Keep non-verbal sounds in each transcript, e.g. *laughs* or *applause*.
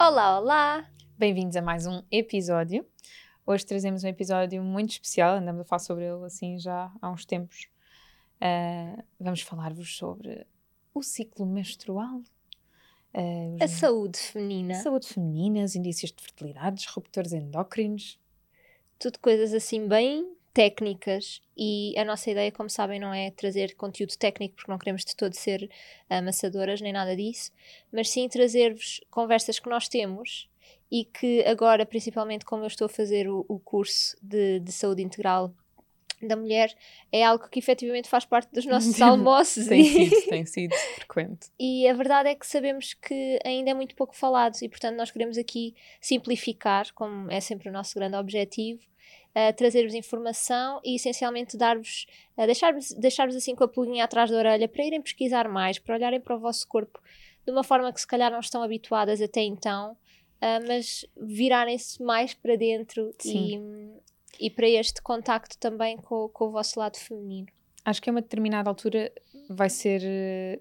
Olá, olá! Bem-vindos a mais um episódio. Hoje trazemos um episódio muito especial, andamos a falar sobre ele assim já há uns tempos. Uh, vamos falar-vos sobre o ciclo menstrual. Uh, a saúde feminina. A saúde feminina, os indícios de fertilidade, disruptores endócrinos. Tudo coisas assim bem técnicas e a nossa ideia, como sabem, não é trazer conteúdo técnico porque não queremos de todo ser amassadoras nem nada disso, mas sim trazer-vos conversas que nós temos e que agora, principalmente como eu estou a fazer o, o curso de, de saúde integral da mulher é algo que efetivamente faz parte dos nossos almoços. tem sido, *laughs* tem sido frequente. E a verdade é que sabemos que ainda é muito pouco falado e, portanto, nós queremos aqui simplificar, como é sempre o nosso grande objetivo, uh, trazer-vos informação e essencialmente dar-vos, uh, deixar-vos deixar assim com a pulguinha atrás da orelha para irem pesquisar mais, para olharem para o vosso corpo de uma forma que se calhar não estão habituadas até então, uh, mas virarem-se mais para dentro e, e para este contacto também com, com o vosso lado feminino. Acho que a uma determinada altura vai ser.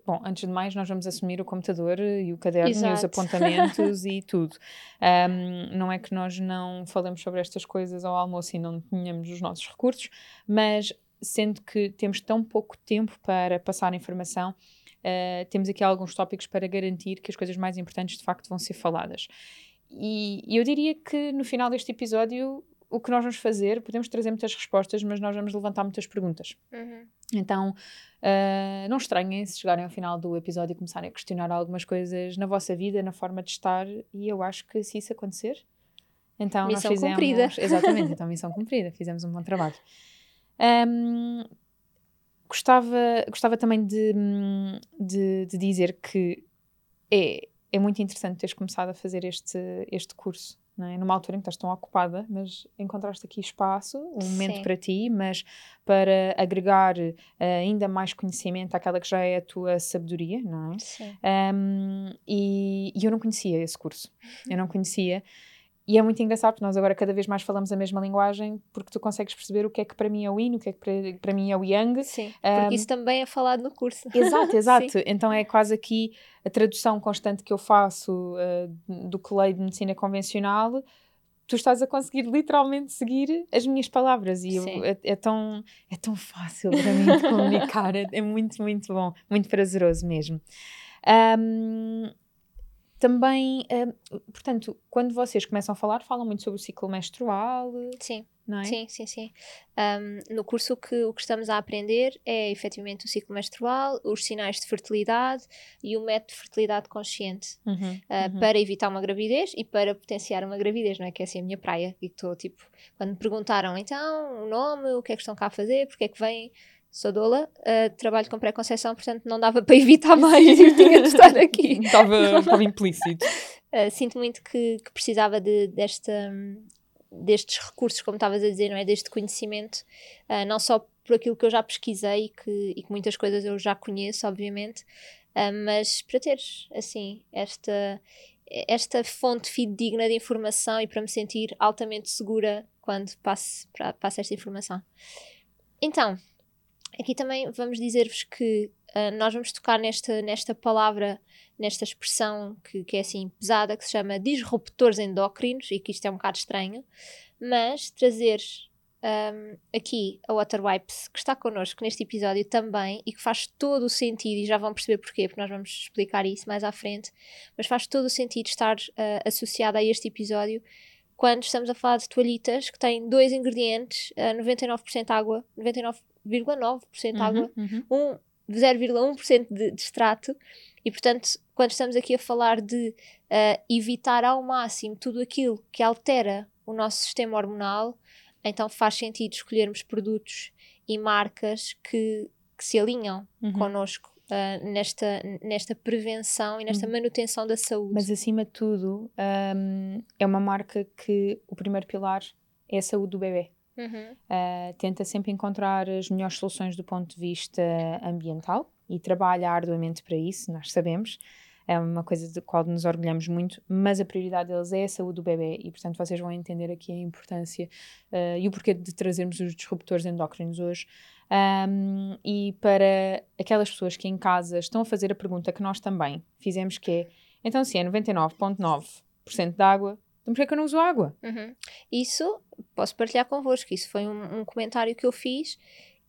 Bom, antes de mais, nós vamos assumir o computador e o caderno Exato. e os apontamentos *laughs* e tudo. Um, não é que nós não falemos sobre estas coisas ao almoço e não tenhamos os nossos recursos, mas sendo que temos tão pouco tempo para passar a informação, uh, temos aqui alguns tópicos para garantir que as coisas mais importantes de facto vão ser faladas. E eu diria que no final deste episódio o que nós vamos fazer, podemos trazer muitas respostas, mas nós vamos levantar muitas perguntas. Uhum. Então, uh, não estranhem se chegarem ao final do episódio e começarem a questionar algumas coisas na vossa vida, na forma de estar, e eu acho que se isso acontecer, então missão nós fizemos. Cumprida. *laughs* Exatamente, então missão cumprida, fizemos um bom trabalho. Um, gostava, gostava também de, de, de dizer que é, é muito interessante teres começado a fazer este, este curso é? numa altura em que estás tão ocupada, mas encontraste aqui espaço, um momento Sim. para ti, mas para agregar uh, ainda mais conhecimento àquela que já é a tua sabedoria, não é? Sim. Um, e, e, eu não conhecia esse curso, eu não conhecia. E é muito engraçado porque nós agora cada vez mais falamos a mesma linguagem porque tu consegues perceber o que é que para mim é o yin, o que é que para, para mim é o yang. Sim, porque um, isso também é falado no curso. Exato, *laughs* exato. então é quase aqui a tradução constante que eu faço uh, do que leio de medicina convencional tu estás a conseguir literalmente seguir as minhas palavras e eu, é, é, tão, é tão fácil para mim de *laughs* comunicar, é, é, muito, muito bom, muito prazeroso mesmo. Um, também, uh, portanto, quando vocês começam a falar, falam muito sobre o ciclo menstrual. Sim. Não é? Sim, sim, sim. Um, no curso o que, o que estamos a aprender é efetivamente o ciclo menstrual, os sinais de fertilidade e o método de fertilidade consciente uhum, uh, uhum. para evitar uma gravidez e para potenciar uma gravidez, não é? Que é assim a minha praia. E estou tipo, quando me perguntaram então o nome, o que é que estão cá a fazer, porque é que vêm sou doula, uh, trabalho com pré-conceição, portanto não dava *laughs* para evitar mais e tinha de estar aqui. *laughs* estava, estava *laughs* implícito. Uh, sinto muito que, que precisava de, desta, destes recursos, como estavas a dizer, não é? Deste conhecimento, uh, não só por aquilo que eu já pesquisei e que, e que muitas coisas eu já conheço, obviamente, mas para teres, assim, esta, esta fonte fidedigna de informação e para me sentir altamente segura quando passo, passo esta informação. Então, Aqui também vamos dizer-vos que uh, nós vamos tocar nesta, nesta palavra, nesta expressão que, que é assim pesada, que se chama disruptores endócrinos, e que isto é um bocado estranho, mas trazer um, aqui a Water Wipes, que está connosco neste episódio também e que faz todo o sentido, e já vão perceber porquê, porque nós vamos explicar isso mais à frente, mas faz todo o sentido estar uh, associada a este episódio quando estamos a falar de toalhitas que têm dois ingredientes, uh, 99% água, 99 0,9% uhum, água, uhum. Um, 0,1% de, de extrato, e portanto, quando estamos aqui a falar de uh, evitar ao máximo tudo aquilo que altera o nosso sistema hormonal, então faz sentido escolhermos produtos e marcas que, que se alinham uhum. connosco uh, nesta, nesta prevenção e nesta uhum. manutenção da saúde. Mas acima de tudo, um, é uma marca que o primeiro pilar é a saúde do bebê. Uhum. Uh, tenta sempre encontrar as melhores soluções do ponto de vista ambiental e trabalha arduamente para isso, nós sabemos. É uma coisa de qual nos orgulhamos muito, mas a prioridade deles é a saúde do bebê e, portanto, vocês vão entender aqui a importância uh, e o porquê de trazermos os disruptores endócrinos hoje. Um, e para aquelas pessoas que em casa estão a fazer a pergunta que nós também fizemos, que é: então, se é 99,9% de água, então porquê que eu não uso água? Uhum. Isso posso partilhar convosco. Isso foi um, um, comentário que eu fiz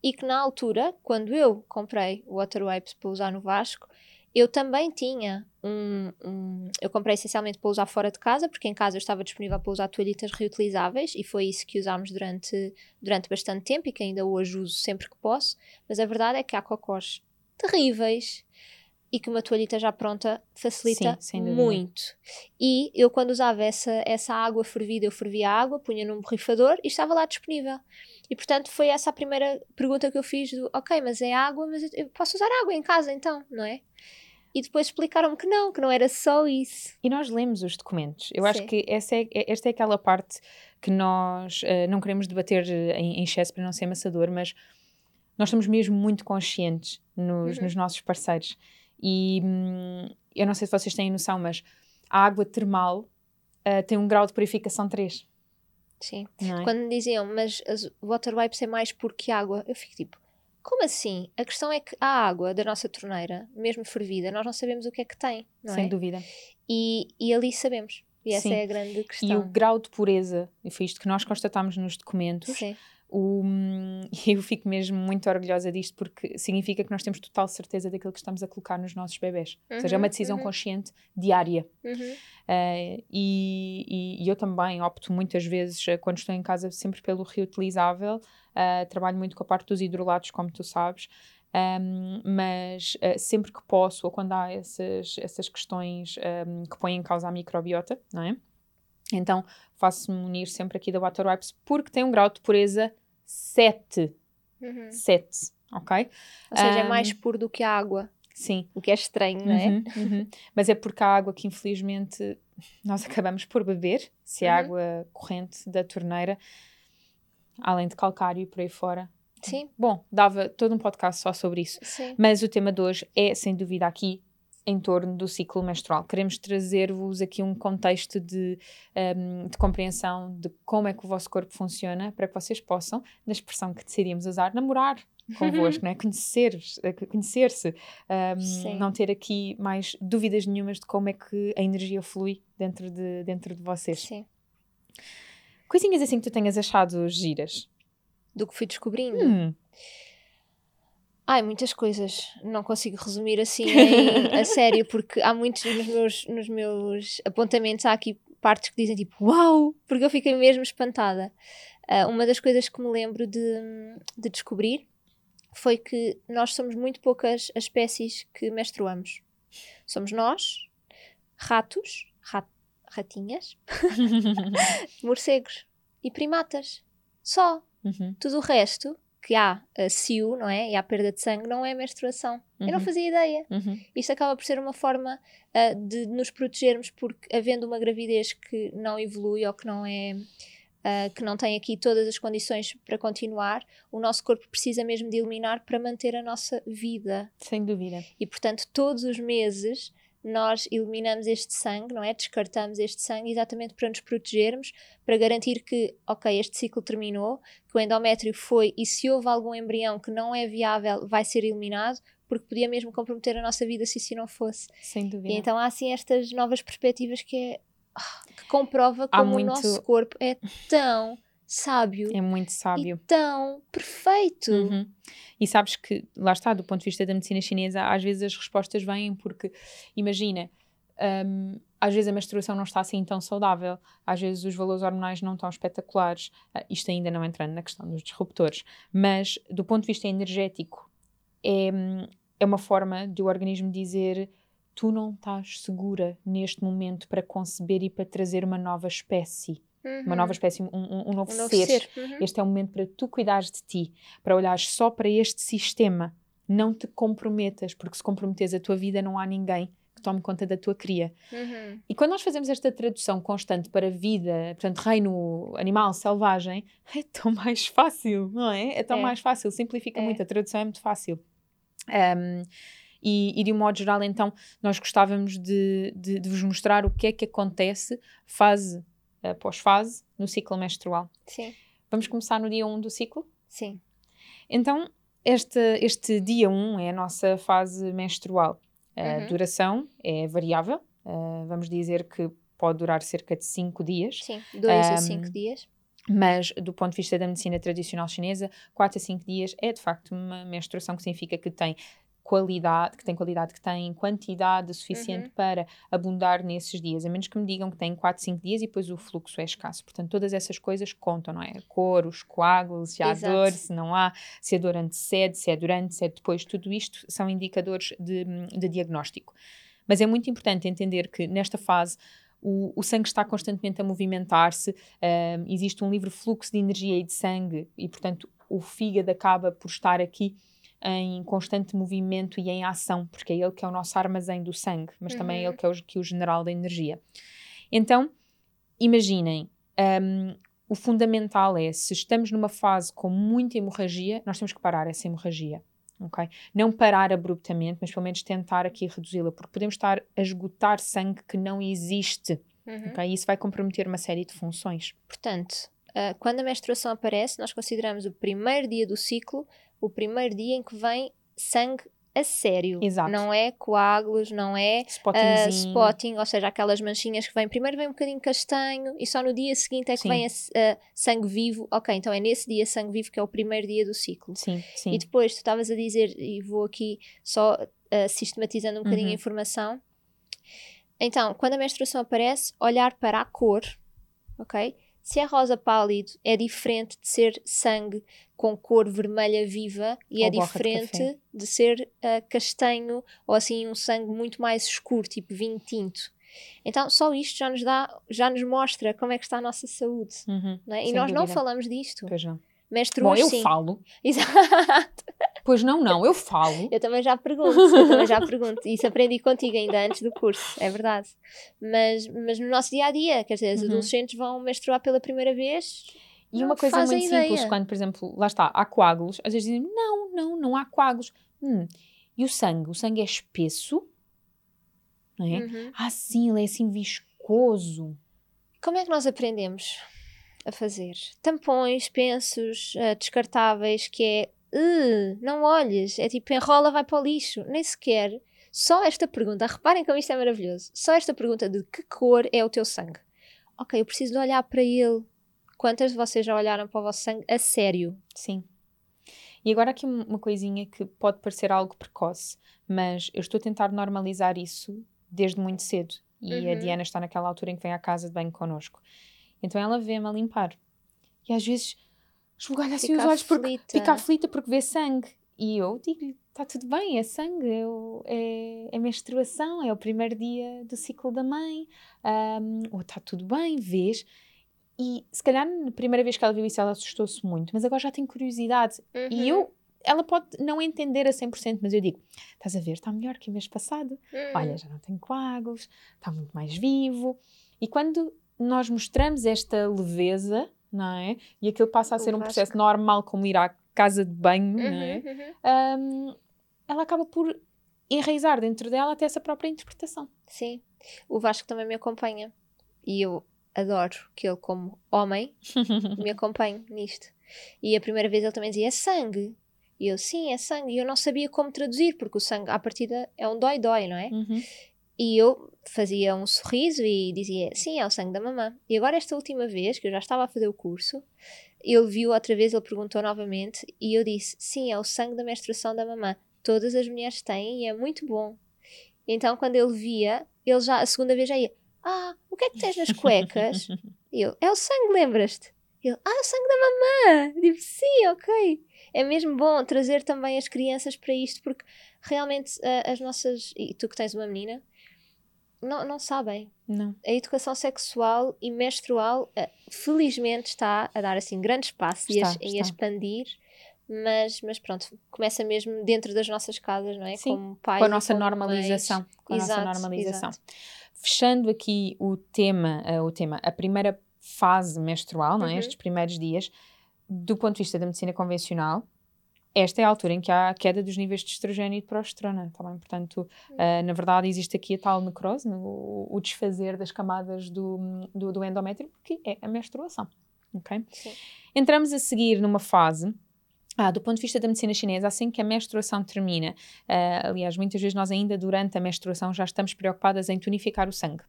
e que na altura, quando eu comprei o Water Wipes para usar no Vasco, eu também tinha um, um, Eu comprei essencialmente para usar fora de casa, porque em casa eu estava disponível para usar toalhitas reutilizáveis e foi isso que usámos durante, durante bastante tempo e que ainda hoje uso sempre que posso. Mas a verdade é que há cocós terríveis e que uma toalhita já pronta facilita Sim, muito. E eu, quando usava essa, essa água fervida, eu fervia a água, punha num borrifador e estava lá disponível. E portanto foi essa a primeira pergunta que eu fiz: do, ok, mas é água, mas eu posso usar água em casa então, não é? E depois explicaram-me que não, que não era só isso. E nós lemos os documentos. Eu Sim. acho que essa é, esta é aquela parte que nós uh, não queremos debater em, em excesso para não ser amassador, mas nós estamos mesmo muito conscientes nos, uhum. nos nossos parceiros. E hum, eu não sei se vocês têm noção, mas a água termal uh, tem um grau de purificação 3. Sim. É? Quando me diziam, mas as water wipes é mais porque água, eu fico tipo, como assim? A questão é que a água da nossa torneira, mesmo fervida, nós não sabemos o que é que tem. Sem é? dúvida. E, e ali sabemos. E essa Sim. é a grande questão. E o grau de pureza, e foi isto que nós constatámos nos documentos, Sim. O, *laughs* eu fico mesmo muito orgulhosa disto porque significa que nós temos total certeza daquilo que estamos a colocar nos nossos bebés. Uhum, Ou seja, é uma uhum, decisão uhum. consciente diária. Uhum. Uh, e, e, e, eu também opto muitas vezes, eh, quando estou em casa, sempre pelo reutilizável. Uh, trabalho muito com a parte dos hidrolatos, como tu sabes. Um, mas uh, sempre que posso, ou quando há essas, essas questões um, que põem em causa a microbiota, não é? Então faço-me unir sempre aqui da Water Wipes porque tem um grau de pureza 7. Uhum. 7, ok? Ou seja, um, é mais puro do que a água. Sim. O que é estranho, não é? Uhum, uhum. Mas é porque a água que infelizmente nós *laughs* acabamos por beber, se é uhum. água corrente da torneira, além de calcário e por aí fora. Sim. Bom, dava todo um podcast só sobre isso. Sim. Mas o tema de hoje é, sem dúvida, aqui em torno do ciclo menstrual. Queremos trazer-vos aqui um contexto de, um, de, compreensão de como é que o vosso corpo funciona para que vocês possam, na expressão que decidimos usar, namorar convosco, né? conhecer, eh, conhecer-se, um, não ter aqui mais dúvidas nenhumas de como é que a energia flui dentro de, dentro de vocês. Sim. Coisinhas assim que tu tenhas achado giras? Do que fui descobrindo? Hum. Ai, muitas coisas. Não consigo resumir assim em, *laughs* a sério, porque há muitos nos meus, nos meus apontamentos, há aqui partes que dizem tipo, uau, porque eu fiquei mesmo espantada. Uh, uma das coisas que me lembro de, de descobrir foi que nós somos muito poucas as espécies que menstruamos. Somos nós, ratos, rat, ratinhas, *laughs* *laughs* morcegos e primatas. Só. Uhum. Tudo o resto que há a CIU, não é? E há perda de sangue, não é menstruação. Uhum. Eu não uhum. fazia ideia. Uhum. Isto acaba por ser uma forma uh, de nos protegermos, porque havendo uma gravidez que não evolui ou que não é. Uh, que não tem aqui todas as condições para continuar, o nosso corpo precisa mesmo de eliminar para manter a nossa vida. Sem dúvida. E portanto, todos os meses nós eliminamos este sangue, não é? Descartamos este sangue exatamente para nos protegermos, para garantir que, ok, este ciclo terminou, que o endométrio foi e se houve algum embrião que não é viável, vai ser eliminado, porque podia mesmo comprometer a nossa vida se isso não fosse. Sem dúvida. E então há assim estas novas perspectivas que é que comprova como muito... o nosso corpo é tão sábio. É muito sábio. E tão perfeito. Uhum. E sabes que, lá está, do ponto de vista da medicina chinesa, às vezes as respostas vêm porque, imagina, um, às vezes a menstruação não está assim tão saudável, às vezes os valores hormonais não estão espetaculares, uh, isto ainda não entrando na questão dos disruptores, mas do ponto de vista energético, é, é uma forma de o organismo dizer tu não estás segura neste momento para conceber e para trazer uma nova espécie uhum. uma nova espécie, um, um, um novo, um novo ser. ser. Uhum. Este é o momento para tu cuidares de ti, para olhares só para este sistema. Não te comprometas, porque se comprometes a tua vida, não há ninguém que tome conta da tua cria. Uhum. E quando nós fazemos esta tradução constante para vida, portanto, reino animal, selvagem, é tão mais fácil, não é? É tão é. mais fácil, simplifica é. muito, a tradução é muito fácil. Um, e, e, de um modo geral, então, nós gostávamos de, de, de vos mostrar o que é que acontece fase após fase no ciclo menstrual. Sim. Vamos começar no dia 1 do ciclo? Sim. Então, este, este dia 1 é a nossa fase menstrual. A uhum. duração é variável, uh, vamos dizer que pode durar cerca de 5 dias. Sim, 2 um, a 5 dias. Mas, do ponto de vista da medicina tradicional chinesa, 4 a 5 dias é de facto uma menstruação que significa que tem qualidade, que tem qualidade, que tem quantidade suficiente uhum. para abundar nesses dias, a menos que me digam que tem 4, 5 dias e depois o fluxo é escasso. Portanto, todas essas coisas contam, não é? A cor, os coágulos, se há Exato. dor, se não há, se a dor antecede, se é durante, se é depois, tudo isto são indicadores de, de diagnóstico. Mas é muito importante entender que nesta fase o, o, sangue está constantemente a movimentar-se, existe um livre fluxo de energia e de sangue, e portanto o fígado acaba por estar aqui em constante movimento e em ação, porque é ele que é o nosso armazém do sangue, mas uhum. também é ele uhum. que é o, que é o general da energia. Então, imaginem, um, o fundamental é, se estamos numa fase com muita hemorragia, nós temos que parar essa hemorragia. Okay? Não parar abruptamente, mas pelo menos tentar aqui reduzi-la, porque podemos estar a esgotar sangue que não existe. Uhum. Okay? E isso vai comprometer uma série de funções. Portanto, uh, quando a menstruação aparece, nós consideramos o primeiro dia do ciclo o primeiro dia em que vem sangue a sério. Exato. Não é coágulos, não é uh, spotting, ou seja, aquelas manchinhas que vêm. Primeiro vem um bocadinho castanho e só no dia seguinte é que sim. vem a, uh, sangue vivo. Ok, então é nesse dia sangue vivo que é o primeiro dia do ciclo. Sim, sim. E depois tu estavas a dizer, e vou aqui só uh, sistematizando um bocadinho uhum. a informação. Então, quando a menstruação aparece, olhar para a cor, ok? Se é rosa pálido, é diferente de ser sangue com cor vermelha viva e ou é diferente de, de ser uh, castanho ou assim um sangue muito mais escuro, tipo vinho tinto. Então, só isto já nos dá, já nos mostra como é que está a nossa saúde. Uhum, é? E nós dúvida. não falamos disto. Pois não. Menstruas, Bom, eu sim. falo. *laughs* Exato. Pois não, não, eu falo. Eu também já pergunto, eu também já pergunto. Isso aprendi contigo ainda antes do curso, é verdade. Mas, mas no nosso dia a dia, quer dizer, os uhum. adolescentes vão menstruar pela primeira vez. E uma coisa muito simples, quando, por exemplo, lá está, há coágulos, às vezes dizem, não, não, não há coágulos. Hum. E o sangue? O sangue é espesso? Não é? Uhum. Ah, sim, ele é assim viscoso. Como é que nós aprendemos a fazer? Tampões, pensos, uh, descartáveis, que é uh, não olhes, é tipo enrola, vai para o lixo, nem sequer. Só esta pergunta, reparem como isto é maravilhoso. Só esta pergunta de que cor é o teu sangue. Ok, eu preciso de olhar para ele. Quantas de vocês já olharam para o vosso sangue a sério? Sim. E agora aqui uma coisinha que pode parecer algo precoce, mas eu estou a tentar normalizar isso desde muito cedo. E uhum. a Diana está naquela altura em que vem à casa de banho connosco. Então ela vê-me a limpar. E às vezes esbugalha assim os olhos porque fica aflita porque vê sangue. E eu digo-lhe: está tudo bem, é sangue, é, é, é, menstruação, é o primeiro dia do ciclo da mãe, um, ou está tudo bem, vês. E se calhar na primeira vez que ela viu isso, ela assustou-se muito, mas agora já tem curiosidade. Uhum. E eu, ela pode não entender a 100%, mas eu digo: estás a ver, está melhor que o mês passado. Uhum. Olha, já não tem coágulos, está muito mais vivo. E quando nós mostramos esta leveza, não é? E aquilo passa a ser um processo normal, como ir à casa de banho, uhum, não é? Uhum. Um, ela acaba por enraizar dentro dela até essa própria interpretação. Sim. O Vasco também me acompanha. E eu adoro que ele, como homem, *laughs* me acompanhe nisto. E a primeira vez ele também dizia: é sangue. E eu, sim, é sangue. E eu não sabia como traduzir, porque o sangue, à partida, é um dói-dói, não é? Uhum. E eu fazia um sorriso e dizia: Sim, é o sangue da mamã. E agora, esta última vez, que eu já estava a fazer o curso, ele viu outra vez, ele perguntou novamente, e eu disse: Sim, é o sangue da menstruação da mamã. Todas as mulheres têm e é muito bom. Então, quando ele via, ele já, a segunda vez já ia: Ah, o que é que tens nas cuecas? eu: É o sangue, lembras-te? Ele: Ah, é o sangue da mamã. Eu digo: Sim, ok. É mesmo bom trazer também as crianças para isto, porque realmente uh, as nossas. E tu que tens uma menina não, não sabem. Não. A educação sexual e menstrual, uh, felizmente, está a dar assim grandes passos está, e a, expandir mas, mas pronto, começa mesmo dentro das nossas casas, não é? Sim, como pais com a nossa normalização. Com a exato, nossa normalização. Exato. Fechando aqui o tema, uh, o tema, a primeira fase menstrual, não é? Uhum. Estes primeiros dias, do ponto de vista da medicina convencional, esta é a altura em que há a queda dos níveis de estrogênio e de progesterona, tá? Portanto, uh, na verdade, existe aqui a tal necrose, o, o desfazer das camadas do, do, do, endométrio, que é a menstruação, ok? Sim. Entramos a seguir numa fase ah, do ponto de vista da medicina chinesa, assim que a menstruação termina, uh, aliás, muitas vezes nós ainda durante a menstruação já estamos preocupadas em tonificar o sangue.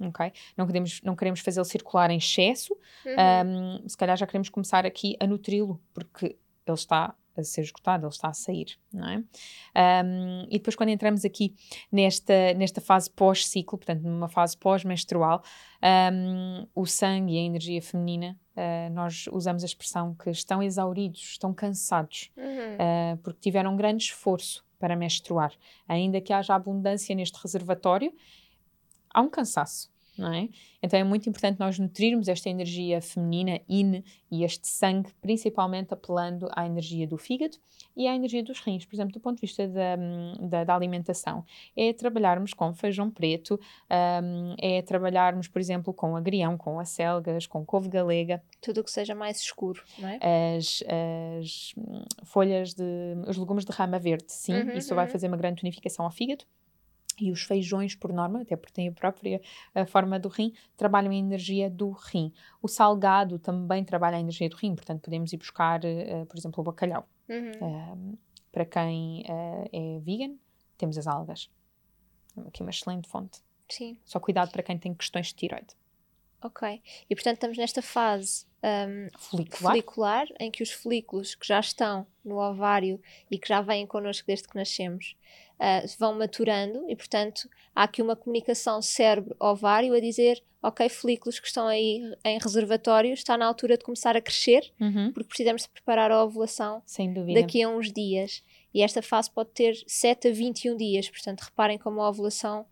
Okay? Não, queremos, não queremos fazê-lo circular em excesso, uhum. um, se calhar já queremos começar aqui a nutri-lo, porque ele está a ser esgotado, ele está a sair, não é? Um, e depois quando entramos aqui nesta, nesta fase pós-ciclo, portanto numa fase pós-menstrual, um, o sangue e a energia feminina, uh, nós usamos a expressão que estão exauridos, estão cansados, uhum. uh, porque tiveram um grande esforço para menstruar. Ainda que haja abundância neste reservatório, há um cansaço não é? Então é muito importante nós nutrirmos esta energia feminina, yin, e este sangue, principalmente apelando à energia do fígado e à energia dos rins, por exemplo, do ponto de vista da, da, da alimentação. É trabalharmos com feijão preto, um, é trabalharmos, por exemplo, com agrião, com acelgas, com couve galega. Tudo o que seja mais escuro, não é? As, as folhas de. os legumes de rama verde, sim, uhum, isso uhum. vai fazer uma grande tonificação ao fígado e os feijões, por norma, até porque têm a própria a forma do rim, trabalham a energia do rim. O salgado também trabalha a energia do rim, portanto, podemos ir buscar, uh, por exemplo, o bacalhau. Uhum. Uh, para quem uh, é vegan, temos as algas. Aqui uma excelente fonte. Sim. Só cuidado para quem tem questões de tiroide. Ok. E portanto estamos nesta fase um, folicular. folicular. em que os folículos que já estão no ovário e que já vêm connosco desde que nascemos uh, vão maturando e, portanto, há aqui uma comunicação cérebro-ovário a dizer: ok, folículos que estão aí em reservatório, está na altura de começar a crescer, uhum. porque precisamos de preparar a ovulação daqui a uns dias. E esta fase pode ter 7 a 21 dias, portanto, reparem como a ovulação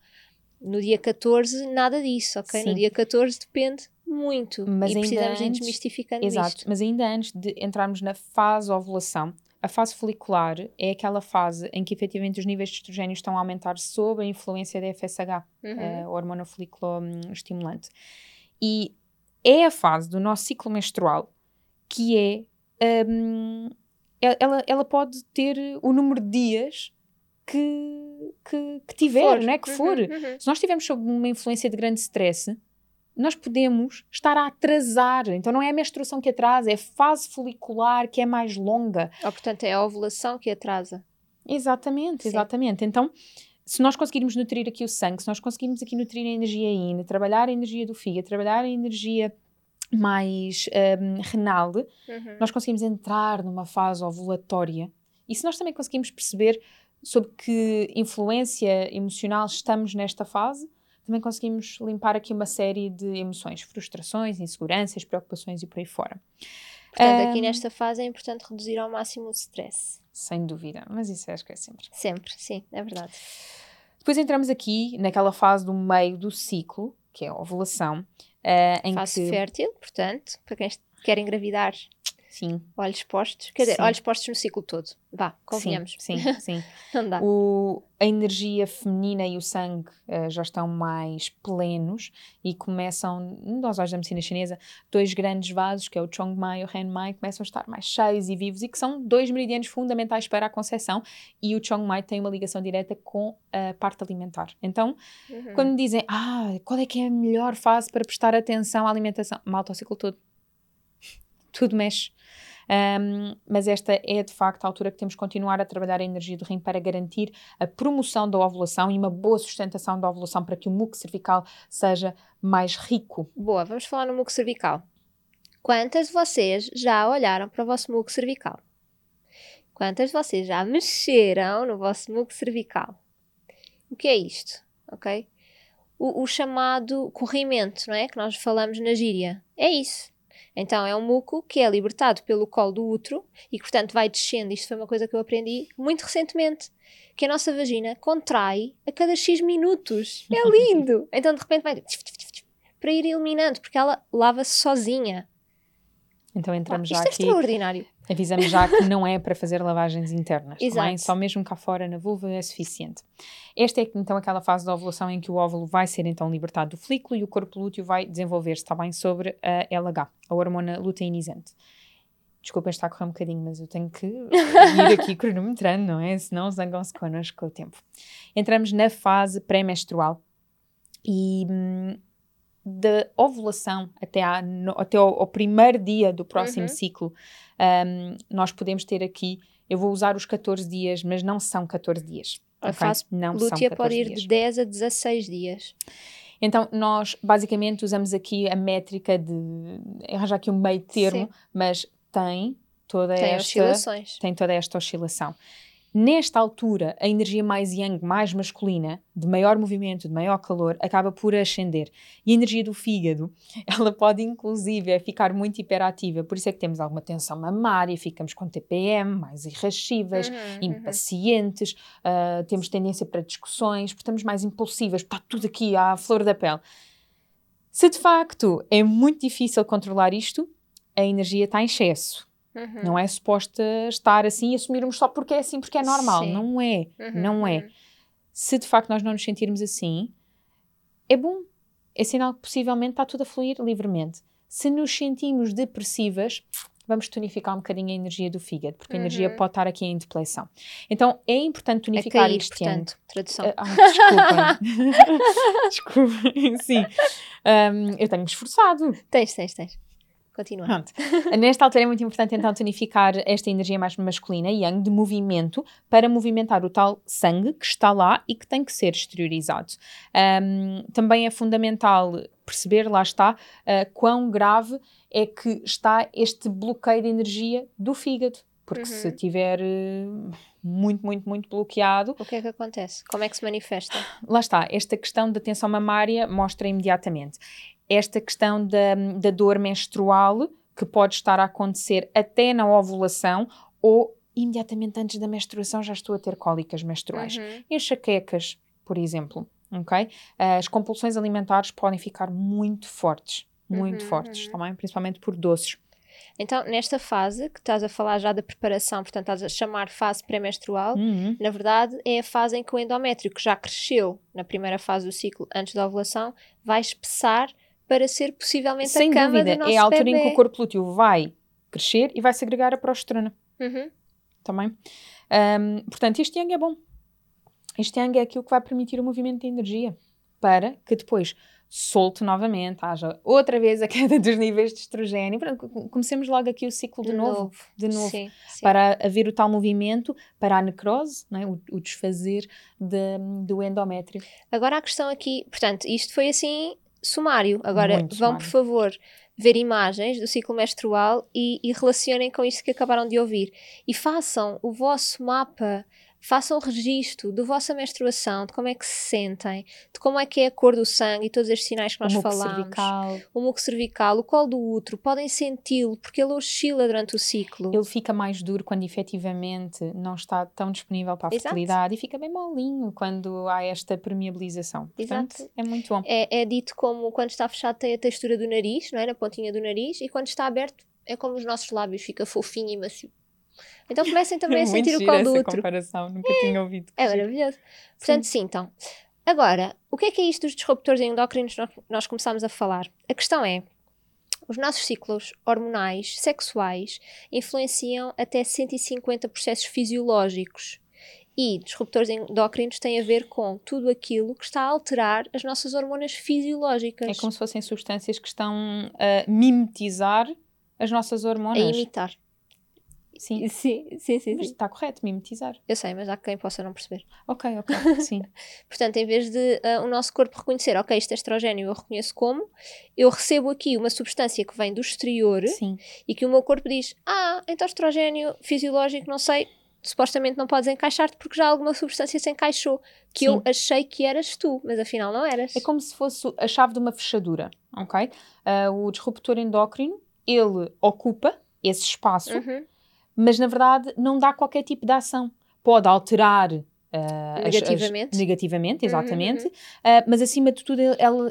no dia 14, nada disso, ok? Sim. No dia 14 depende muito. Mas e precisamos antes, de desmistificando Exato, isto. mas ainda antes de entrarmos na fase ovulação, a fase folicular é aquela fase em que efetivamente os níveis de estrogênio estão a aumentar sob a influência da FSH, uhum. a hormona folículo estimulante. E é a fase do nosso ciclo menstrual que é. Um, ela, ela pode ter o número de dias que, que, que tiver, for. Né? que for. Uhum, uhum. Se nós estivermos sob uma influência de grande stress, nós podemos estar a atrasar. Então não é a menstruação que atrasa, é a fase folicular que é mais longa. Ou, portanto, é a ovulação que atrasa. Exatamente, Sim. exatamente. Então, se nós conseguirmos nutrir aqui o sangue, se nós conseguirmos aqui nutrir a energia yin, trabalhar a energia do fígado, trabalhar a energia mais um, renal, uhum. nós conseguimos entrar numa fase ovulatória. E se nós também conseguimos perceber sobre que influência emocional estamos nesta fase, também conseguimos limpar aqui uma série de emoções, frustrações, inseguranças, preocupações e por aí fora. Portanto, um, aqui nesta fase é importante reduzir ao máximo o stress. Sem dúvida, mas isso acho que é sempre. Sempre, sim, é verdade. Depois entramos aqui naquela fase do meio do ciclo, que é a ovulação. Uh, em fase que... fértil, portanto, para quem quer engravidar Sim. Olhos postos. Quer dizer, sim. olhos postos no ciclo todo. Vá, convenhamos. Sim, sim. *laughs* sim. Não dá. O, a energia feminina e o sangue uh, já estão mais plenos e começam, nos olhos da medicina chinesa, dois grandes vasos, que é o Chongmai e o Renmai, começam a estar mais cheios e vivos e que são dois meridianos fundamentais para a concepção e o Chongmai tem uma ligação direta com a parte alimentar. Então, uhum. quando me dizem, ah, qual é que é a melhor fase para prestar atenção à alimentação? Malta, o ciclo todo. Tudo mexe. Um, mas esta é de facto a altura que temos que continuar a trabalhar a energia do rim para garantir a promoção da ovulação e uma boa sustentação da ovulação para que o muco cervical seja mais rico. Boa, vamos falar no muco cervical. Quantas de vocês já olharam para o vosso muco cervical? Quantas de vocês já mexeram no vosso muco cervical? O que é isto? Ok? O, o chamado corrimento, não é? Que nós falamos na gíria. É isso Então é um muco que é libertado pelo colo do útero e que, portanto, vai descendo. Isto foi uma coisa que eu aprendi muito recentemente. Que a nossa vagina contrai a cada X minutos. É *laughs* lindo! então, de repente, vai para ir eliminando, porque ela lava-se sozinha. Então entramos ah, já isto é aqui. extraordinário. Avisamos já que não é para fazer lavagens internas, tá Exato. Só mesmo cá fora na vulva é suficiente. Esta é então aquela fase da ovulação em que o óvulo vai ser então libertado do folículo e o corpo lúteo vai desenvolver-se também sobre a LH, a hormona luteinizante. Desculpem estar a correr um bocadinho, mas eu tenho que ir aqui *laughs* cronometrando, não é? Senão zangam-se connosco com o tempo. Entramos na fase pré-menstrual e hum, da ovulação até, à, no, até ao, ao, primeiro dia do próximo uhum. ciclo, um, nós podemos ter aqui, eu vou usar os 14 dias, mas não são 14 dias. A okay? fase não lútea pode ir dias. de 10 a 16 dias. Então, nós basicamente usamos aqui a métrica de arranjar aqui um meio termo, Sim. mas tem toda tem esta oscilações. tem toda esta oscilação. Nesta altura, a energia mais yang, mais masculina, de maior movimento, de maior calor, acaba por ascender. E a energia do fígado, *laughs* ela pode inclusive ficar muito hiperativa. Por isso é que temos alguma tensão mamária, ficamos com TPM, mais irascíveis, uhum, uhum. impacientes, uhum. Uh, temos tendência para discussões, estamos mais impulsivas, está tudo aqui à flor da pele. Se de facto é muito difícil controlar isto, a energia está em excesso Uhum. Não é suposta estar assim e assumirmos só porque é assim, porque é normal. Sim. Não é. Uhum. Não é. Uhum. Se de facto nós não nos sentirmos assim, é bom. É sinal que possivelmente está tudo a fluir livremente. Se nos sentimos depressivas, vamos tonificar um bocadinho a energia do fígado, porque a energia uhum. pode estar aqui em depleção. Então é importante tonificar é cair, este portanto, ano. Tradução. Ah, desculpem. *laughs* *laughs* desculpem, sim. Um, eu tenho me esforçado. Tens, tens, tens. Continua. Pronto. *laughs* Nesta altura é muito importante então tonificar esta energia mais masculina, yang, de movimento, para movimentar o tal sangue que está lá e que tem que ser exteriorizado. Um, também é fundamental perceber, lá está, uh, quão grave é que está este bloqueio de energia do fígado. Porque uhum. se tiver uh, muito, muito, muito bloqueado. O que é que acontece? Como é que se manifesta? Lá está, esta questão da tensão mamária mostra imediatamente esta questão da, da dor menstrual, que pode estar a acontecer até na ovulação ou imediatamente antes da menstruação já estou a ter cólicas menstruais. Uhum. Enxaquecas, por exemplo, ok? As compulsões alimentares podem ficar muito fortes, muito uhum, fortes, uhum. também, principalmente por doces. Então, nesta fase, que estás a falar já da preparação, portanto, estás a chamar fase pré-menstrual, uhum. na verdade é a fase em que o endométrio, que já cresceu na primeira fase do ciclo, antes da ovulação, vai espessar para ser possivelmente Sem a cama dúvida, do nosso é a altura bebê. em que o corpo lúteo vai crescer e vai segregar a progesterona. Uhum. Também. Um, portanto, este yang é bom. Este yang é aquilo que vai permitir o movimento de energia para que depois solte novamente, haja outra vez a *laughs* queda dos níveis de estrogênio. Pronto, comecemos logo aqui o ciclo de, de novo, novo, de novo, sim, sim. para haver o tal movimento, para a necrose, é? o, o, desfazer de, do endométrio. Agora a questão aqui, portanto, isto foi assim sumário. Agora Muito vão, sumário. por favor, ver imagens do ciclo menstrual e, e relacionem com isto que acabaram de ouvir. E façam o vosso mapa façam registro da vossa menstruação, de como é que se sentem, de como é que é a cor do sangue e todos estes sinais que nós o falamos. Cervical. O muco cervical, o colo do útero, podem senti-lo porque ele oscila durante o ciclo. Ele fica mais duro quando efetivamente não está tão disponível para a Exato. fertilidade e fica bem molinho quando há esta permeabilização. Portanto, Exato. é muito bom. É, é dito como quando está fechado tem a textura do nariz, não é? Na pontinha do nariz, e quando está aberto é como os nossos lábios, fica fofinho e macio. Então comecem também a *laughs* sentir o colo do outro. comparação, nunca é, tinha ouvido. É maravilhoso. Portanto, sim. sintam. Agora, o que é que é isto dos disruptores endócrinos que nós começámos a falar? A questão é, os nossos ciclos hormonais, sexuais, influenciam até 150 processos fisiológicos. E disruptores endócrinos têm a ver com tudo aquilo que está a alterar as nossas hormonas fisiológicas. É como se fossem substâncias que estão a mimetizar as nossas hormonas. A imitar. Sim. Sim, sim, sim. Mas está correto, mimetizar. Eu sei, mas há quem possa não perceber. Ok, ok, *laughs* sim. Portanto, em vez de uh, o nosso corpo reconhecer, ok, isto é estrogênio, eu reconheço como, eu recebo aqui uma substância que vem do exterior sim. e que o meu corpo diz, ah, então estrogênio fisiológico, não sei, supostamente não podes encaixar-te porque já alguma substância se encaixou, que Sim. eu achei que eras tu, mas afinal não eras. É como se fosse a chave de uma fechadura, ok? Uh, o disruptor endócrino ele ocupa esse espaço, uhum. Mas na verdade não dá qualquer tipo de ação. Pode alterar uh, negativamente. As, as, negativamente, exatamente, uhum. uh, mas acima de tudo, ela,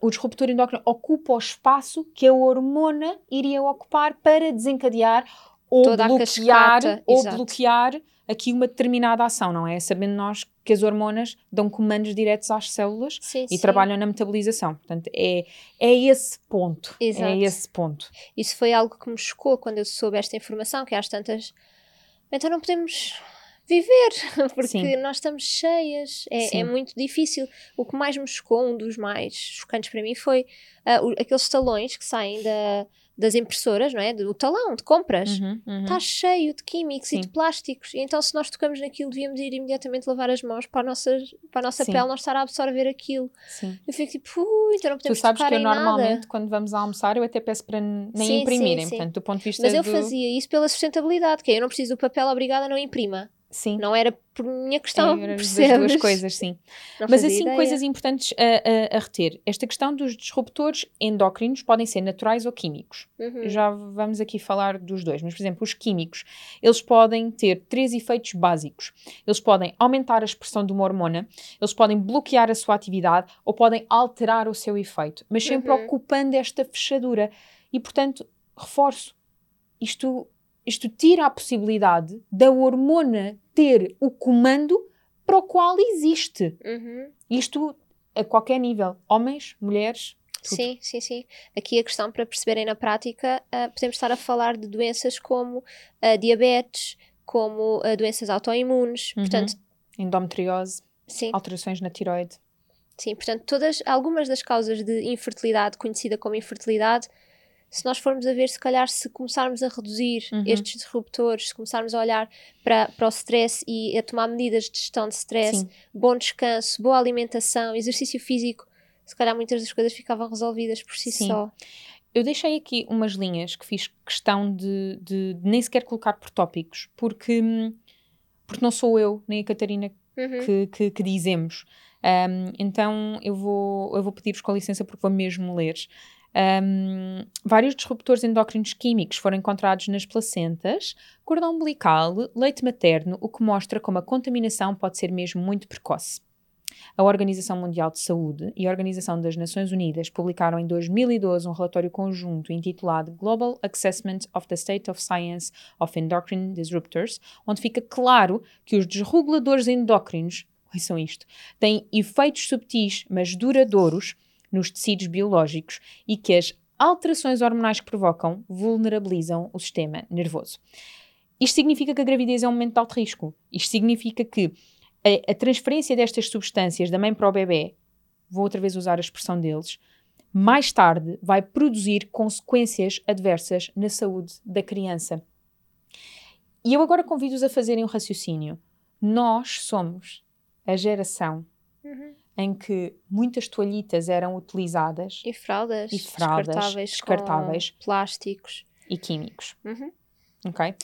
o disruptor endócrino ocupa o espaço que a hormona iria ocupar para desencadear ou Toda bloquear, ou bloquear aqui uma determinada ação, não é? Sabendo nós que as hormonas dão comandos diretos às células sim, e sim. trabalham na metabolização. Portanto, é, é esse ponto. É Exato. É esse ponto. Isso foi algo que me chocou quando eu soube esta informação, que às tantas... Então não podemos viver, *laughs* porque Sim. nós estamos cheias, é, é, muito difícil. O que mais me chocou, um dos mais chocantes para mim, foi uh, aqueles talões que saem da, das impressoras, não é? Do talão de compras, está uhum, uhum. cheio de químicos Sim. e de plásticos. E então, se nós tocamos naquilo, devíamos ir imediatamente lavar as mãos para a nossa, para a nossa pele não estar a absorver aquilo. Sim. Eu fico tipo, ui, então não podemos Tu sabes que eu normalmente, nada. quando vamos a almoçar, eu até peço para nem imprimirem. Portanto, do ponto de vista Mas eu do... fazia isso pela sustentabilidade, que é, eu não preciso do papel, obrigada, não imprima. Sim. Não era por minha questão, é, percebes? Duas coisas, sim. Não Mas assim, ideia. coisas importantes a, a, a, reter. Esta questão dos disruptores endócrinos podem ser naturais ou químicos. Uhum. Já vamos aqui falar dos dois. Mas, por exemplo, os químicos, eles podem ter três efeitos básicos. Eles podem aumentar a expressão de uma hormona, eles podem bloquear a sua atividade ou podem alterar o seu efeito. Mas sempre uhum. ocupando esta fechadura. E, portanto, reforço, isto isto tira a possibilidade da hormona ter o comando para o qual existe. Uhum. Isto a qualquer nível. Homens, mulheres. Tudo. Sim, sim, sim. Aqui a questão para perceberem na prática, uh, podemos estar a falar de doenças como uh, diabetes, como uh, doenças autoimunes, uhum. portanto... Endometriose, sim. alterações na tiroide. Sim, portanto, todas, algumas das causas de infertilidade, conhecida como infertilidade, se nós formos a ver, se calhar, se começarmos a reduzir uhum. estes disruptores, se começarmos a olhar para, para o stress e a tomar medidas de gestão de stress, Sim. bom descanso, boa alimentação, exercício físico, se calhar muitas das coisas ficavam resolvidas por si Sim. só. Eu deixei aqui umas linhas que fiz questão de, de, de nem sequer colocar por tópicos, porque, porque não sou eu nem a Catarina uhum. que, que, que, dizemos. Um, então eu vou, eu vou pedir-vos com licença porque vou mesmo ler. Um, vários disruptores endócrinos químicos foram encontrados nas placentas, cordão umbilical, leite materno, o que mostra como a contaminação pode ser mesmo muito precoce. A Organização Mundial de Saúde e a Organização das Nações Unidas publicaram em 2012 um relatório conjunto intitulado Global Assessment of the State of Science of Endocrine Disruptors, onde fica claro que os desreguladores endócrinos, são isto, têm efeitos subtis, mas duradouros nos tecidos biológicos e que as alterações hormonais que provocam vulnerabilizam o sistema nervoso. Isto significa que a gravidez é um momento de alto risco. Isto significa que a, a transferência destas substâncias da mãe para o bebê, vou outra vez usar a expressão deles, mais tarde vai produzir consequências adversas na saúde da criança. E eu agora convido-os a fazerem um raciocínio. Nós somos a geração uhum em que muitas toalhitas eram utilizadas. E fraldas. E fraldas descartáveis, descartáveis plásticos. E químicos. Uhum. Ok?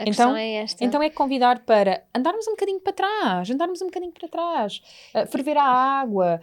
A então, é esta. Então é convidar para andarmos um bocadinho para trás, andarmos um bocadinho para trás, uh, ferver a água,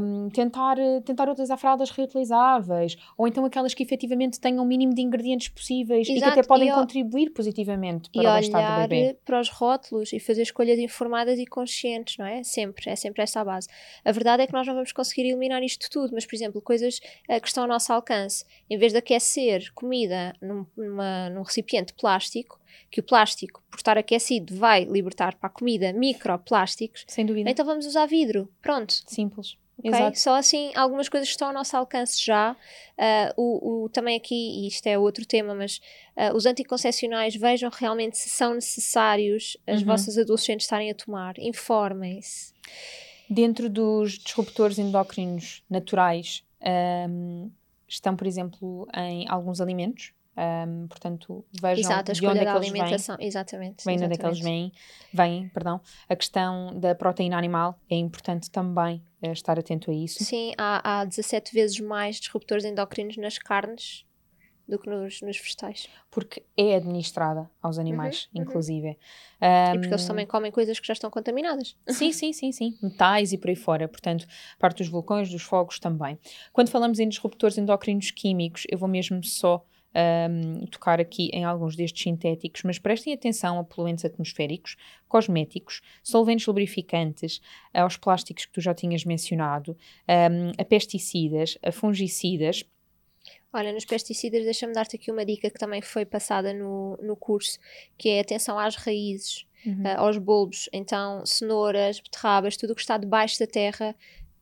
um, tentar, tentar utilizar fraldas reutilizáveis, ou então aquelas que efetivamente tenham o mínimo de ingredientes possíveis Exato. e que até podem contribuir positivamente para o bem-estar do bebê. para os rótulos e fazer escolhas informadas e conscientes, não é? Sempre, é sempre essa a base. A verdade é que nós não vamos conseguir eliminar isto tudo, mas, por exemplo, coisas uh, que estão ao nosso alcance, em vez de aquecer comida num, numa, num recipiente plástico, que o plástico, por estar aquecido, vai libertar para a comida microplásticos. Sem dúvida. Então vamos usar vidro. Pronto. Simples. Okay? Exato. Só assim, algumas coisas estão ao nosso alcance já. Uh, o, o, também aqui, e isto é outro tema, mas uh, os anticoncepcionais vejam realmente se são necessários as uhum. vossas adolescentes estarem a tomar. Informem-se. Dentro dos disruptores endócrinos naturais, um, estão, por exemplo, em alguns alimentos, um, portanto, vejam Exato, a de onde é que eles alimentação. vêm. Exatamente. Vêm onde é que eles vêm, vêm, perdão. A questão da proteína animal é importante também é, estar atento a isso. Sim, há, há 17 vezes mais disruptores endócrinos nas carnes do que nos, nos vegetais. Porque é administrada aos animais, uhum, inclusive. Uhum. Um, e porque eles também comem coisas que já estão contaminadas. Sim, sim, sim, sim. Metais e por aí fora. Portanto, parte dos vulcões, dos fogos também. Quando falamos em disruptores endocrinos químicos, eu vou mesmo só um, tocar aqui em alguns destes sintéticos, mas prestem atenção a poluentes atmosféricos, cosméticos, solventes lubrificantes, aos plásticos que tu já tinhas mencionado, um, a pesticidas, a fungicidas. Olha, nos pesticidas, deixa-me dar-te aqui uma dica que também foi passada no, no curso, que é atenção às raízes, uhum. uh, aos bulbos. Então, cenouras, beterrabas, tudo o que está debaixo da terra,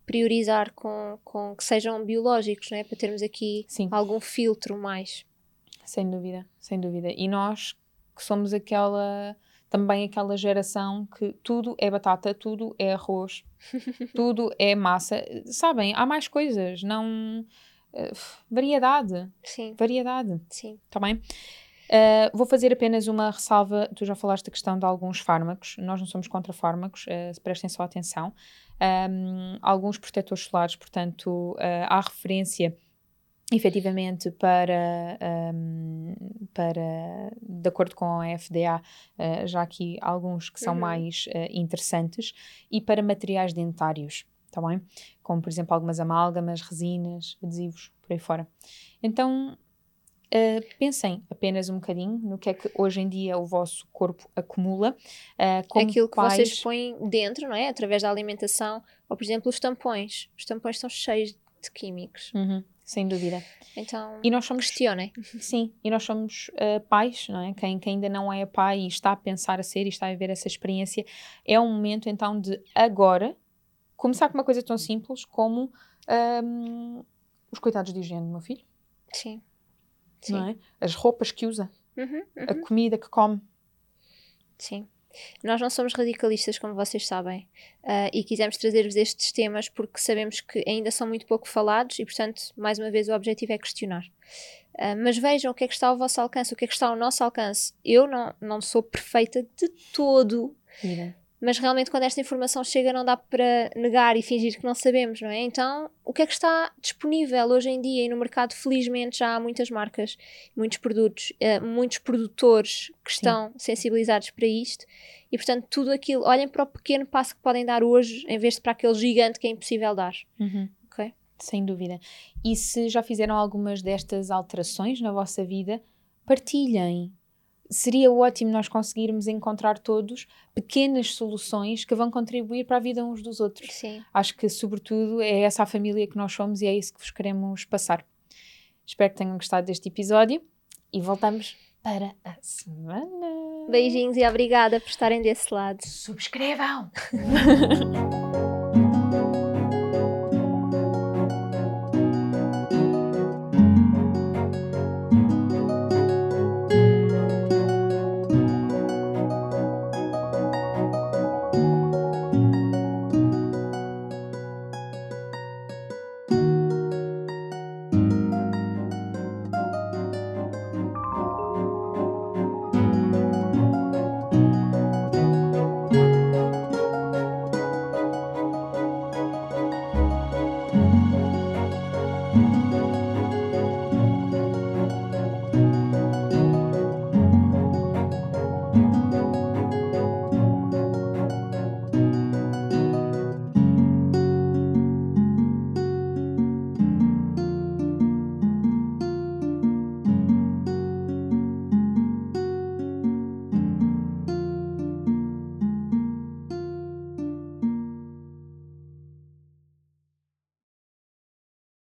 priorizar com, com que sejam biológicos, não é? para termos aqui Sim. algum filtro mais. Sem dúvida, sem dúvida. E nós que somos aquela também aquela geração que tudo é batata, tudo é arroz, *laughs* tudo é massa. Sabem, há mais coisas, não. Uh, variedade. Sim. Variedade. Sim. Está bem? Uh, vou fazer apenas uma ressalva. Tu já falaste da questão de alguns fármacos. Nós não somos contra fármacos, uh, prestem só atenção. Um, alguns protetores solares, portanto, uh, há referência efetivamente para, um, para de acordo com a FDA, uh, já aqui alguns que são uhum. mais uh, interessantes, e para materiais dentários, tá bem? Como, por exemplo, algumas amálgamas, resinas, adesivos, por aí fora. Então, Uh, pensem apenas um bocadinho no que é que hoje em dia o vosso corpo acumula. Uh, como Aquilo que pais... vocês põem dentro, não é? Através da alimentação, ou por exemplo os tampões. Os tampões estão cheios de químicos. Uhum. Sem dúvida. Então, e nós somos, questionem. *laughs* Sim, e nós somos uh, pais, não é? Quem, quem ainda não é pai e está a pensar a ser e está a viver essa experiência, é um momento então de agora começar com uma coisa tão simples como um, os cuidados de higiene do meu filho. Sim. Sim. Não é? As roupas que usa, uhum, uhum. a comida que come. Sim. Nós não somos radicalistas, como vocês sabem, uh, e quisemos trazer-vos estes temas porque sabemos que ainda são muito pouco falados e, portanto, mais uma vez, o objetivo é questionar. Uh, mas vejam o que é que está ao vosso alcance, o que é que está ao nosso alcance. Eu não, não sou perfeita de todo. Mira mas realmente quando esta informação chega não dá para negar e fingir que não sabemos, não é? Então, o que é que está disponível hoje em dia e no mercado, felizmente já há muitas marcas, muitos produtos, uh, muitos produtores que estão Sim. sensibilizados para isto e portanto tudo aquilo, olhem para o pequeno passo que podem dar hoje em vez de para aquele gigante que é impossível dar. Uhum. Sem dúvida. E se já fizeram algumas destas alterações na vossa vida, partilhem seria ótimo nós conseguirmos encontrar todos pequenas soluções que vão contribuir para a vida uns dos outros. Sim. Acho que, sobretudo, é essa a família que nós somos e é isso que vos queremos passar. Espero que tenham gostado deste episódio e voltamos para a semana. Beijinhos e obrigada por estarem desse lado. Subscrevam! *laughs*